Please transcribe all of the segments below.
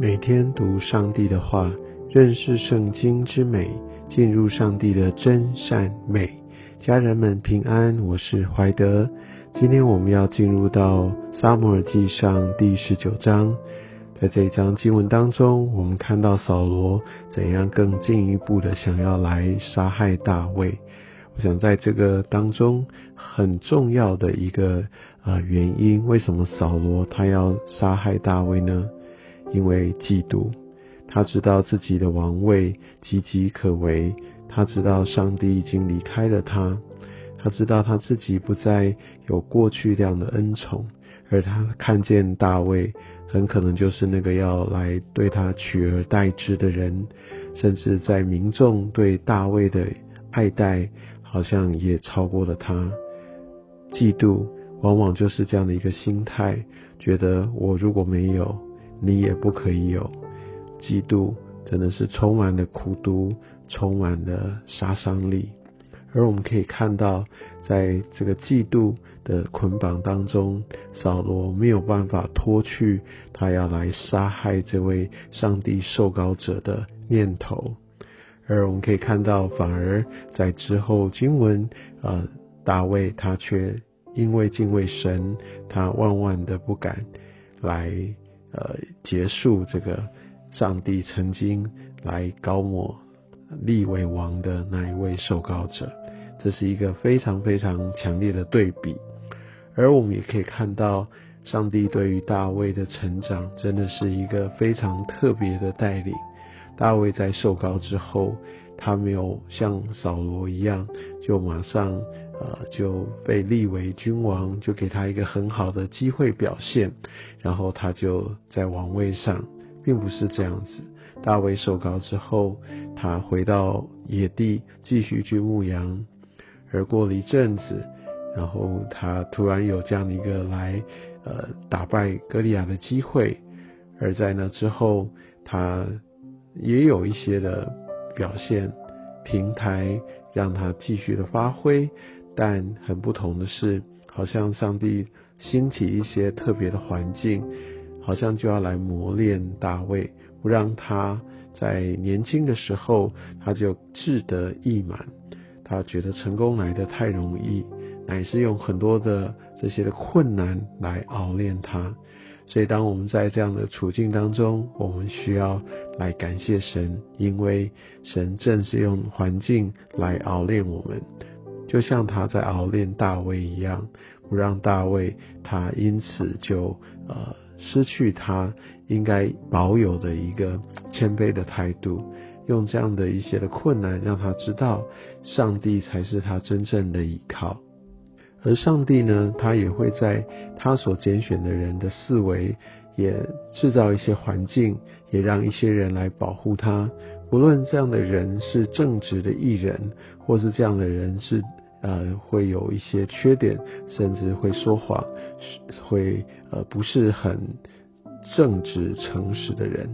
每天读上帝的话，认识圣经之美，进入上帝的真善美。家人们平安，我是怀德。今天我们要进入到撒母耳记上第十九章，在这一章经文当中，我们看到扫罗怎样更进一步的想要来杀害大卫。我想在这个当中很重要的一个啊原因，为什么扫罗他要杀害大卫呢？因为嫉妒，他知道自己的王位岌岌可危，他知道上帝已经离开了他，他知道他自己不再有过去那样的恩宠，而他看见大卫很可能就是那个要来对他取而代之的人，甚至在民众对大卫的爱戴，好像也超过了他。嫉妒往往就是这样的一个心态，觉得我如果没有。你也不可以有嫉妒，真的是充满了苦毒，充满了杀伤力。而我们可以看到，在这个嫉妒的捆绑当中，扫罗没有办法脱去他要来杀害这位上帝受膏者的念头。而我们可以看到，反而在之后经文，呃，大卫他却因为敬畏神，他万万的不敢来。呃，结束这个上帝曾经来高抹立为王的那一位受膏者，这是一个非常非常强烈的对比。而我们也可以看到，上帝对于大卫的成长，真的是一个非常特别的带领。大卫在受膏之后，他没有像扫罗一样，就马上。呃，就被立为君王，就给他一个很好的机会表现，然后他就在王位上，并不是这样子。大卫受膏之后，他回到野地继续去牧羊，而过了一阵子，然后他突然有这样的一个来呃打败歌利亚的机会，而在那之后，他也有一些的表现平台，让他继续的发挥。但很不同的是，好像上帝兴起一些特别的环境，好像就要来磨练大卫，不让他在年轻的时候他就志得意满，他觉得成功来的太容易，乃是用很多的这些的困难来熬练他。所以，当我们在这样的处境当中，我们需要来感谢神，因为神正是用环境来熬练我们。就像他在熬练大卫一样，不让大卫他因此就呃失去他应该保有的一个谦卑的态度，用这样的一些的困难让他知道上帝才是他真正的依靠，而上帝呢，他也会在他所拣选的人的四维也制造一些环境，也让一些人来保护他，不论这样的人是正直的艺人，或是这样的人是。呃，会有一些缺点，甚至会说谎，会呃不是很正直诚实的人。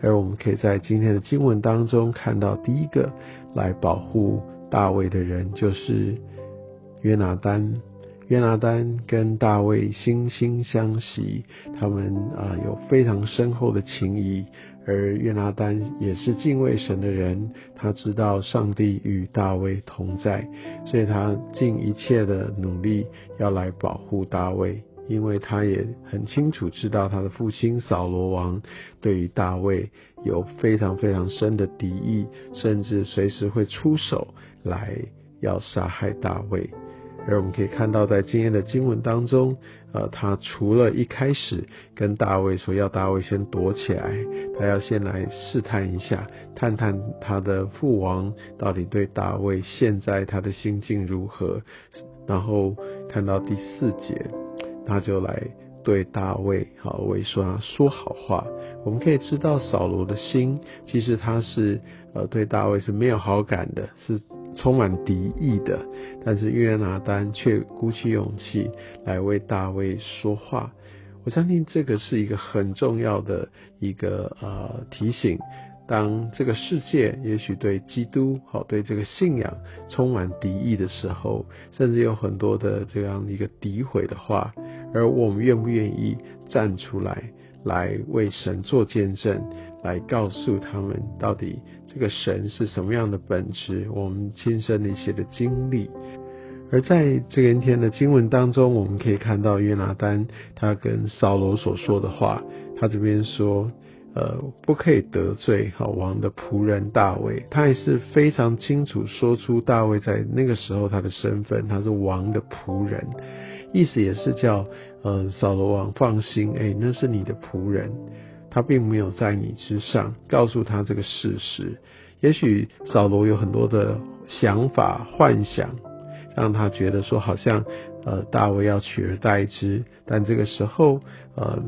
而我们可以在今天的经文当中看到，第一个来保护大卫的人就是约拿丹。约拿丹跟大卫惺惺相惜，他们啊有非常深厚的情谊。而约拿丹也是敬畏神的人，他知道上帝与大卫同在，所以他尽一切的努力要来保护大卫，因为他也很清楚知道他的父亲扫罗王对于大卫有非常非常深的敌意，甚至随时会出手来要杀害大卫。而我们可以看到，在今天的经文当中，呃，他除了一开始跟大卫说要大卫先躲起来，他要先来试探一下，探探他的父王到底对大卫现在他的心境如何。然后看到第四节，他就来对大卫好为说说好话。我们可以知道扫罗的心，其实他是呃对大卫是没有好感的，是。充满敌意的，但是约拿丹却鼓起勇气来为大卫说话。我相信这个是一个很重要的一个呃提醒。当这个世界也许对基督好对这个信仰充满敌意的时候，甚至有很多的这样一个诋毁的话，而我们愿不愿意站出来，来为神做见证，来告诉他们到底这个神是什么样的本质，我们亲身的一些的经历。而在这一天的经文当中，我们可以看到约拿丹他跟扫罗所说的话，他这边说。呃，不可以得罪好王的仆人大卫，他也是非常清楚说出大卫在那个时候他的身份，他是王的仆人，意思也是叫呃扫罗王放心，哎，那是你的仆人，他并没有在你之上，告诉他这个事实。也许扫罗有很多的想法幻想，让他觉得说好像呃大卫要取而代之，但这个时候呃。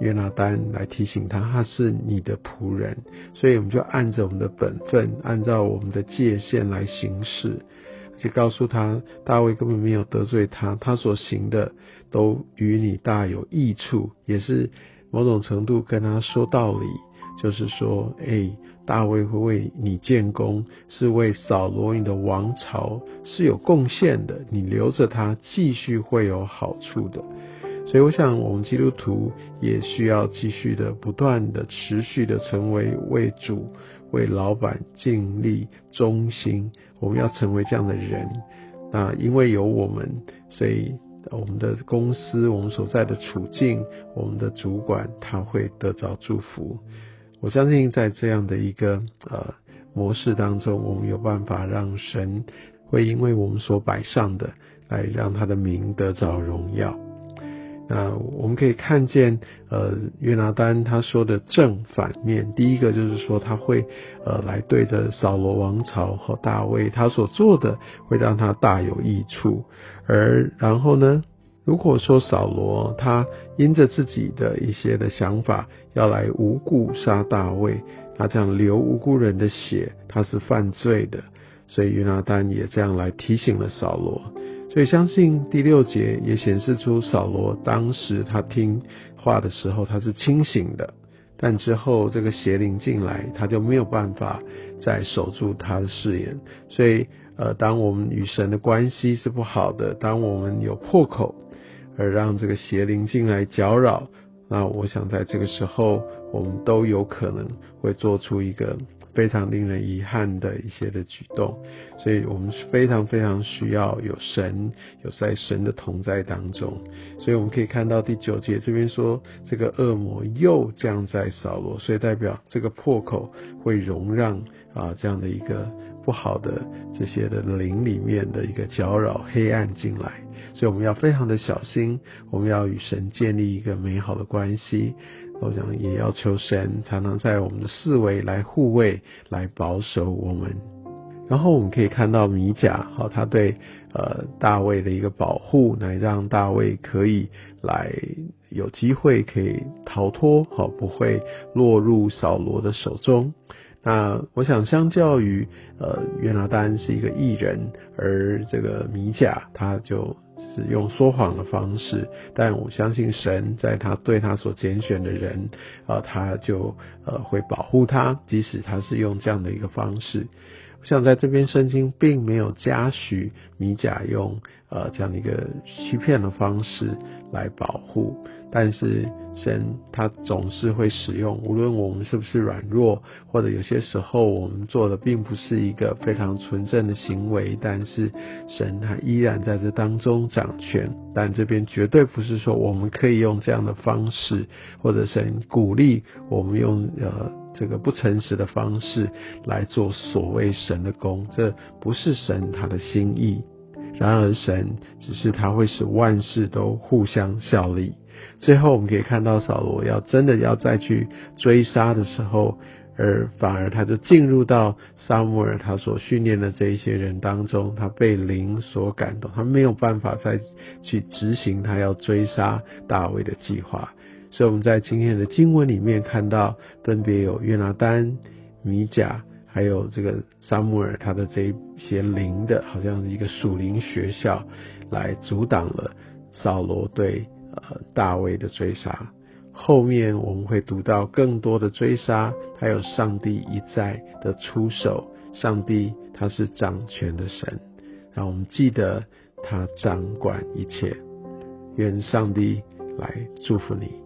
约拿丹来提醒他，他是你的仆人，所以我们就按着我们的本分，按照我们的界限来行事，就告诉他，大卫根本没有得罪他，他所行的都与你大有益处，也是某种程度跟他说道理，就是说，哎，大卫会为你建功，是为扫罗你的王朝是有贡献的，你留着他，继续会有好处的。所以，我想，我们基督徒也需要继续的、不断的、持续的成为为主、为老板尽力、忠心。我们要成为这样的人。那因为有我们，所以我们的公司、我们所在的处境、我们的主管，他会得着祝福。我相信，在这样的一个呃模式当中，我们有办法让神会因为我们所摆上的，来让他的名得着荣耀。那我们可以看见，呃，约拿丹他说的正反面，第一个就是说他会，呃，来对着扫罗王朝和大卫，他所做的会让他大有益处。而然后呢，如果说扫罗他因着自己的一些的想法要来无故杀大卫，他这样流无辜人的血，他是犯罪的。所以约拿丹也这样来提醒了扫罗。所以相信第六节也显示出扫罗当时他听话的时候他是清醒的，但之后这个邪灵进来，他就没有办法再守住他的誓言。所以呃，当我们与神的关系是不好的，当我们有破口而让这个邪灵进来搅扰，那我想在这个时候我们都有可能会做出一个。非常令人遗憾的一些的举动，所以我们非常非常需要有神，有在神的同在当中。所以我们可以看到第九节这边说，这个恶魔又降在扫罗，所以代表这个破口会容让啊这样的一个不好的这些的灵里面的一个搅扰黑暗进来。所以我们要非常的小心，我们要与神建立一个美好的关系。我想也要求神常常在我们的四围来护卫、来保守我们。然后我们可以看到米甲，好，他对呃大卫的一个保护，来让大卫可以来有机会可以逃脱，好，不会落入扫罗的手中。那我想，相较于呃约拿丹是一个艺人，而这个米甲他就。是用说谎的方式，但我相信神在他对他所拣选的人，啊，他就呃会保护他，即使他是用这样的一个方式。我想在这边圣经并没有加许米甲用呃这样的一个欺骗的方式来保护。但是神他总是会使用，无论我们是不是软弱，或者有些时候我们做的并不是一个非常纯正的行为，但是神他依然在这当中掌权。但这边绝对不是说我们可以用这样的方式，或者神鼓励我们用呃这个不诚实的方式来做所谓神的功，这不是神他的心意。然而神只是他会使万事都互相效力。最后我们可以看到扫罗要真的要再去追杀的时候，而反而他就进入到萨姆尔他所训练的这一些人当中，他被灵所感动，他没有办法再去执行他要追杀大卫的计划。所以我们在今天的经文里面看到，分别有约拿丹、米甲，还有这个萨姆尔他的这一些灵的，好像是一个属灵学校，来阻挡了扫罗对。呃，大卫的追杀，后面我们会读到更多的追杀，还有上帝一再的出手。上帝他是掌权的神，让我们记得他掌管一切。愿上帝来祝福你。